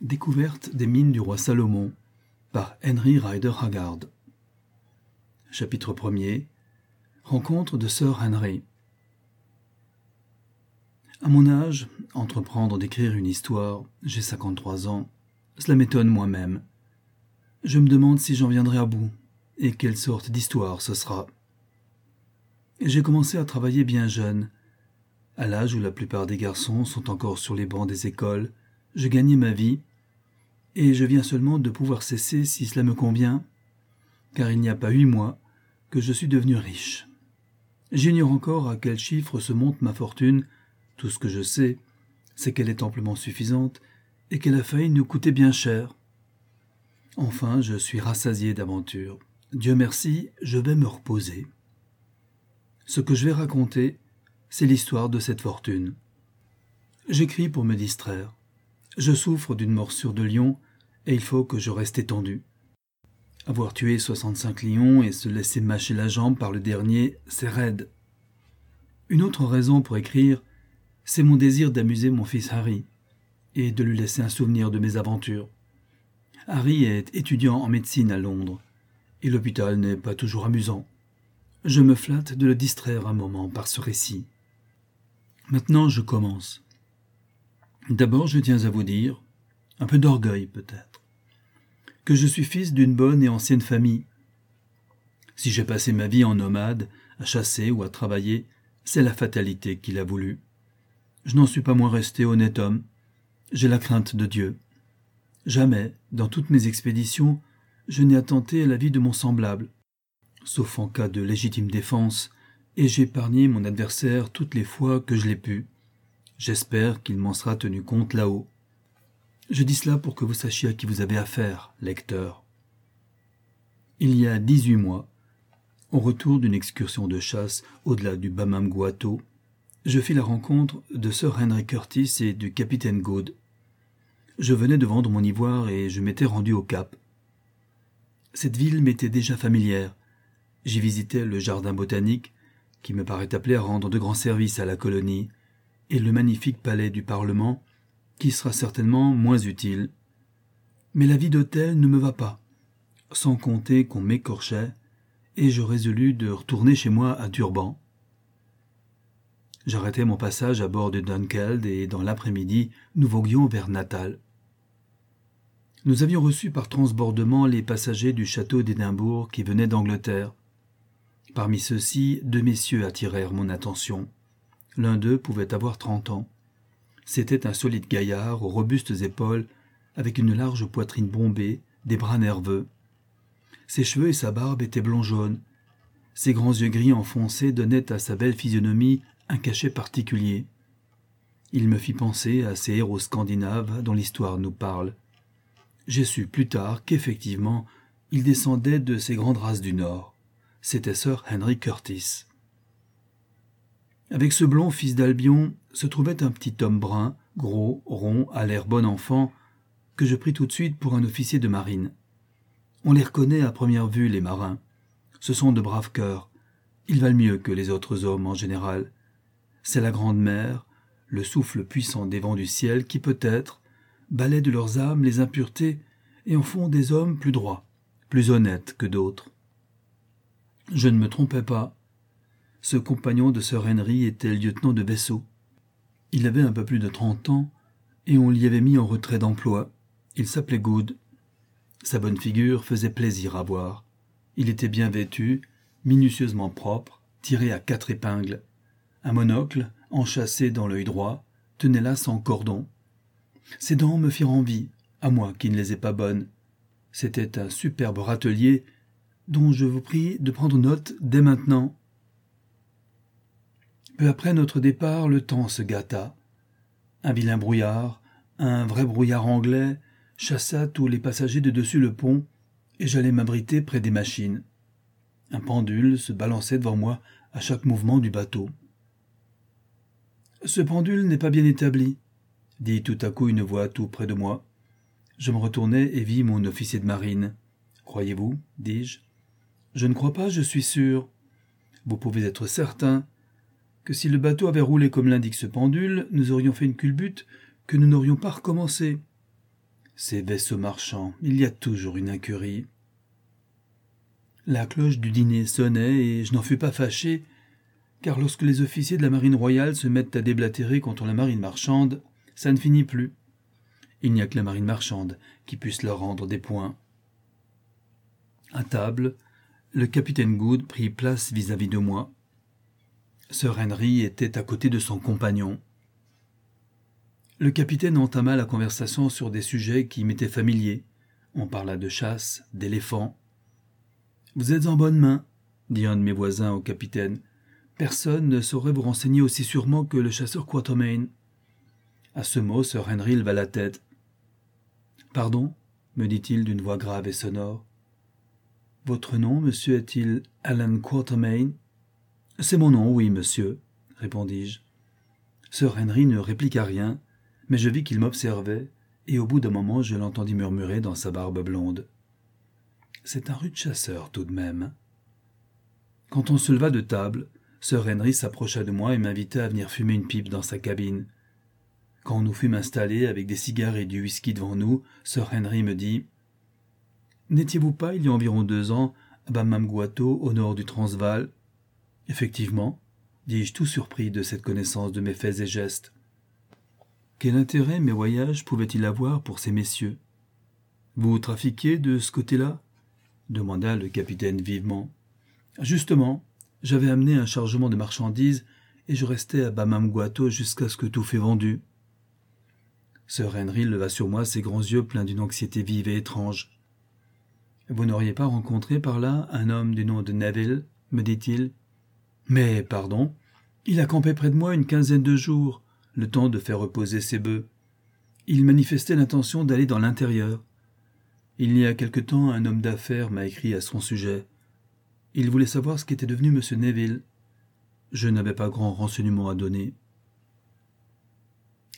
Découverte des mines du roi Salomon par Henry Ryder Haggard. Chapitre 1er Rencontre de Sir Henry. À mon âge, entreprendre d'écrire une histoire, j'ai 53 ans, cela m'étonne moi-même. Je me demande si j'en viendrai à bout, et quelle sorte d'histoire ce sera. J'ai commencé à travailler bien jeune. À l'âge où la plupart des garçons sont encore sur les bancs des écoles, je gagnais ma vie, et je viens seulement de pouvoir cesser si cela me convient, car il n'y a pas huit mois que je suis devenu riche. J'ignore encore à quel chiffre se monte ma fortune, tout ce que je sais, c'est qu'elle est amplement suffisante, et qu'elle a failli nous coûter bien cher. Enfin, je suis rassasié d'aventures. Dieu merci, je vais me reposer. Ce que je vais raconter, c'est l'histoire de cette fortune. J'écris pour me distraire. Je souffre d'une morsure de lion et il faut que je reste étendu. Avoir tué 65 lions et se laisser mâcher la jambe par le dernier, c'est raide. Une autre raison pour écrire, c'est mon désir d'amuser mon fils Harry et de lui laisser un souvenir de mes aventures. Harry est étudiant en médecine à Londres et l'hôpital n'est pas toujours amusant. Je me flatte de le distraire un moment par ce récit. Maintenant je commence. D'abord je tiens à vous dire, un peu d'orgueil peut-être, que je suis fils d'une bonne et ancienne famille. Si j'ai passé ma vie en nomade, à chasser ou à travailler, c'est la fatalité qui l'a voulu. Je n'en suis pas moins resté honnête homme. J'ai la crainte de Dieu. Jamais, dans toutes mes expéditions, je n'ai attenté à la vie de mon semblable sauf en cas de légitime défense, et j'ai épargné mon adversaire toutes les fois que je l'ai pu. J'espère qu'il m'en sera tenu compte là-haut. Je dis cela pour que vous sachiez à qui vous avez affaire, lecteur. Il y a dix-huit mois, au retour d'une excursion de chasse au-delà du Bamam-Guato, je fis la rencontre de Sir Henry Curtis et du capitaine Good. Je venais de vendre mon ivoire et je m'étais rendu au Cap. Cette ville m'était déjà familière, J'y visitais le jardin botanique, qui me paraît appelé à rendre de grands services à la colonie, et le magnifique palais du Parlement, qui sera certainement moins utile. Mais la vie d'hôtel ne me va pas, sans compter qu'on m'écorchait, et je résolus de retourner chez moi à Durban. J'arrêtai mon passage à bord de Dunkeld et dans l'après-midi, nous voguions vers Natal. Nous avions reçu par transbordement les passagers du château d'Édimbourg qui venaient d'Angleterre. Parmi ceux-ci, deux messieurs attirèrent mon attention. L'un d'eux pouvait avoir trente ans. C'était un solide gaillard aux robustes épaules, avec une large poitrine bombée, des bras nerveux. Ses cheveux et sa barbe étaient blond-jaune. Ses grands yeux gris enfoncés donnaient à sa belle physionomie un cachet particulier. Il me fit penser à ces héros scandinaves dont l'histoire nous parle. J'ai su plus tard qu'effectivement, il descendait de ces grandes races du Nord c'était Sir Henry Curtis. Avec ce blond fils d'Albion se trouvait un petit homme brun, gros, rond, à l'air bon enfant, que je pris tout de suite pour un officier de marine. On les reconnaît à première vue, les marins. Ce sont de braves cœurs. Ils valent mieux que les autres hommes en général. C'est la grande mer, le souffle puissant des vents du ciel qui peut-être balaie de leurs âmes les impuretés et en font des hommes plus droits, plus honnêtes que d'autres. Je ne me trompais pas. Ce compagnon de Sir Henry était lieutenant de vaisseau. Il avait un peu plus de trente ans, et on l'y avait mis en retrait d'emploi. Il s'appelait Good. Sa bonne figure faisait plaisir à voir. Il était bien vêtu, minutieusement propre, tiré à quatre épingles. Un monocle, enchâssé dans l'œil droit, tenait là sans cordon. Ses dents me firent envie, à moi qui ne les ai pas bonnes. C'était un superbe râtelier dont je vous prie de prendre note dès maintenant. Peu après notre départ, le temps se gâta. Un vilain brouillard, un vrai brouillard anglais, chassa tous les passagers de dessus le pont, et j'allais m'abriter près des machines. Un pendule se balançait devant moi à chaque mouvement du bateau. Ce pendule n'est pas bien établi, dit tout à coup une voix tout près de moi. Je me retournai et vis mon officier de marine. Croyez-vous dis-je je ne crois pas, je suis sûr. Vous pouvez être certain que si le bateau avait roulé comme l'indique ce pendule, nous aurions fait une culbute que nous n'aurions pas recommencé. Ces vaisseaux marchands, il y a toujours une incurie. La cloche du dîner sonnait et je n'en fus pas fâché, car lorsque les officiers de la marine royale se mettent à déblatérer contre la marine marchande, ça ne finit plus. Il n'y a que la marine marchande qui puisse leur rendre des points. À table, le capitaine Good prit place vis-à-vis de moi. Sir Henry était à côté de son compagnon. Le capitaine entama la conversation sur des sujets qui m'étaient familiers. On parla de chasse, d'éléphants. Vous êtes en bonne main, dit un de mes voisins au capitaine. Personne ne saurait vous renseigner aussi sûrement que le chasseur Quatermain. À ce mot, Sir Henry leva la tête. Pardon me dit-il d'une voix grave et sonore. Votre nom, monsieur, est-il Alan Quatermain? C'est mon nom, oui, monsieur, répondis-je. Sir Henry ne répliqua rien, mais je vis qu'il m'observait, et au bout d'un moment je l'entendis murmurer dans sa barbe blonde. C'est un rude chasseur tout de même. Quand on se leva de table, Sir Henry s'approcha de moi et m'invita à venir fumer une pipe dans sa cabine. Quand nous fûmes installés avec des cigares et du whisky devant nous, Sir Henry me dit N'étiez-vous pas, il y a environ deux ans, à Bamamguato, au nord du Transvaal Effectivement, dis-je tout surpris de cette connaissance de mes faits et gestes. Quel intérêt mes voyages pouvaient-ils avoir pour ces messieurs? Vous trafiquiez de ce côté-là? demanda le capitaine vivement. Justement, j'avais amené un chargement de marchandises et je restais à Bamamguato jusqu'à ce que tout fût vendu. Sir Henry leva sur moi ses grands yeux pleins d'une anxiété vive et étrange. Vous n'auriez pas rencontré par là un homme du nom de Neville me dit-il. Mais, pardon, il a campé près de moi une quinzaine de jours le temps de faire reposer ses bœufs. Il manifestait l'intention d'aller dans l'intérieur. Il y a quelque temps, un homme d'affaires m'a écrit à son sujet. Il voulait savoir ce qu'était devenu M. Neville. Je n'avais pas grand renseignement à donner.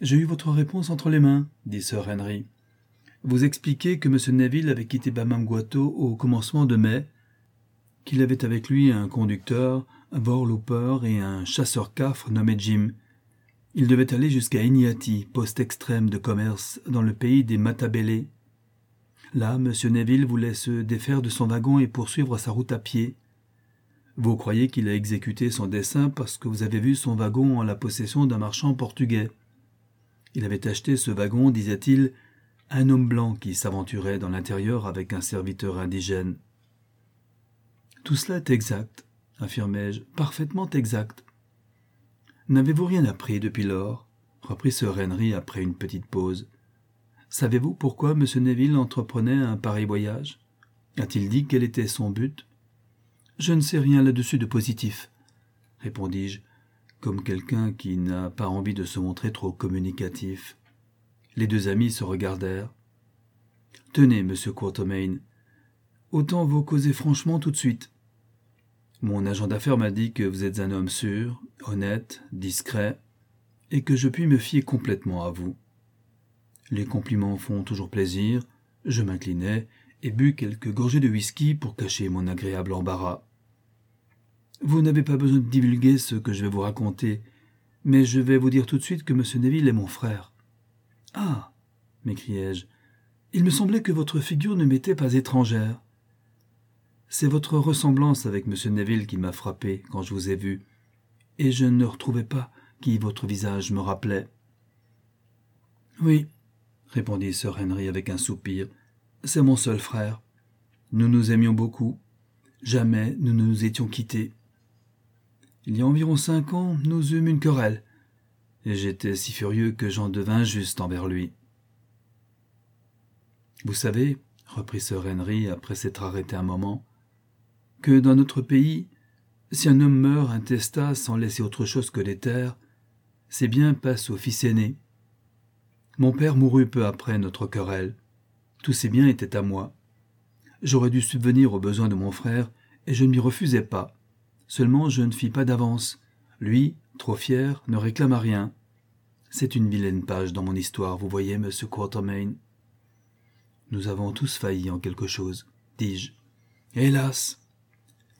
J'ai eu votre réponse entre les mains, dit Sir Henry. Vous expliquez que M. Neville avait quitté Bamamguato au commencement de mai, qu'il avait avec lui un conducteur, un vorlooper et un chasseur-cafre nommé Jim, il devait aller jusqu'à Iniati, poste extrême de commerce dans le pays des Matabele. Là, M. Neville voulait se défaire de son wagon et poursuivre sa route à pied. Vous croyez qu'il a exécuté son dessein parce que vous avez vu son wagon en la possession d'un marchand portugais? Il avait acheté ce wagon, disait-il, un homme blanc qui s'aventurait dans l'intérieur avec un serviteur indigène. Tout cela est exact, affirmai-je, parfaitement exact. N'avez-vous rien appris depuis lors? reprit Sir Henry après une petite pause. Savez-vous pourquoi M. Neville entreprenait un pareil voyage? A-t-il dit quel était son but? Je ne sais rien là-dessus de positif, répondis-je, comme quelqu'un qui n'a pas envie de se montrer trop communicatif. Les deux amis se regardèrent. Tenez, monsieur Quatermain, autant vous causer franchement tout de suite. Mon agent d'affaires m'a dit que vous êtes un homme sûr, honnête, discret, et que je puis me fier complètement à vous. Les compliments font toujours plaisir, je m'inclinai et bus quelques gorgées de whisky pour cacher mon agréable embarras. Vous n'avez pas besoin de divulguer ce que je vais vous raconter, mais je vais vous dire tout de suite que M. Neville est mon frère. Ah m'écriai-je, il me semblait que votre figure ne m'était pas étrangère. C'est votre ressemblance avec M. Neville qui m'a frappé quand je vous ai vu, et je ne retrouvais pas qui votre visage me rappelait. Oui, répondit Sir Henry avec un soupir, c'est mon seul frère. Nous nous aimions beaucoup. Jamais nous ne nous étions quittés. Il y a environ cinq ans, nous eûmes une querelle, et j'étais si furieux que j'en devins juste envers lui. Vous savez, reprit Sir Henry après s'être arrêté un moment, que dans notre pays, si un homme meurt intestat sans laisser autre chose que les terres, ses biens passent au fils aîné. Mon père mourut peu après notre querelle. Tous ses biens étaient à moi. J'aurais dû subvenir aux besoins de mon frère, et je ne m'y refusais pas. Seulement je ne fis pas d'avance. Lui, trop fier, ne réclama rien. C'est une vilaine page dans mon histoire, vous voyez, monsieur Quatermain. Nous avons tous failli en quelque chose, dis-je. Hélas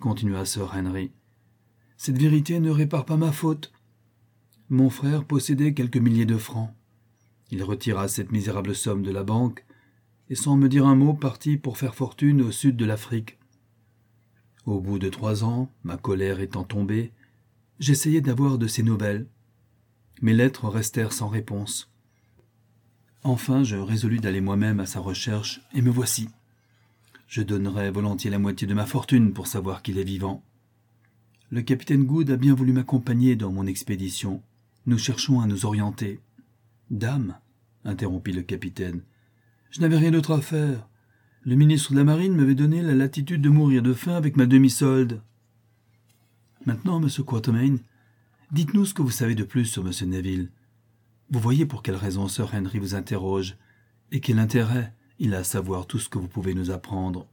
continua Sir Henry. Cette vérité ne répare pas ma faute. Mon frère possédait quelques milliers de francs. Il retira cette misérable somme de la banque, et sans me dire un mot partit pour faire fortune au sud de l'Afrique. Au bout de trois ans, ma colère étant tombée, j'essayai d'avoir de ses nouvelles. Mes lettres restèrent sans réponse. Enfin, je résolus d'aller moi-même à sa recherche, et me voici. Je donnerais volontiers la moitié de ma fortune pour savoir qu'il est vivant. Le capitaine Good a bien voulu m'accompagner dans mon expédition. Nous cherchons à nous orienter. Dame, interrompit le capitaine, je n'avais rien d'autre à faire. Le ministre de la Marine m'avait donné la latitude de mourir de faim avec ma demi-solde. Maintenant, monsieur Quatermain, dites-nous ce que vous savez de plus sur monsieur Neville. Vous voyez pour quelle raison Sir Henry vous interroge, et quel intérêt il a à savoir tout ce que vous pouvez nous apprendre.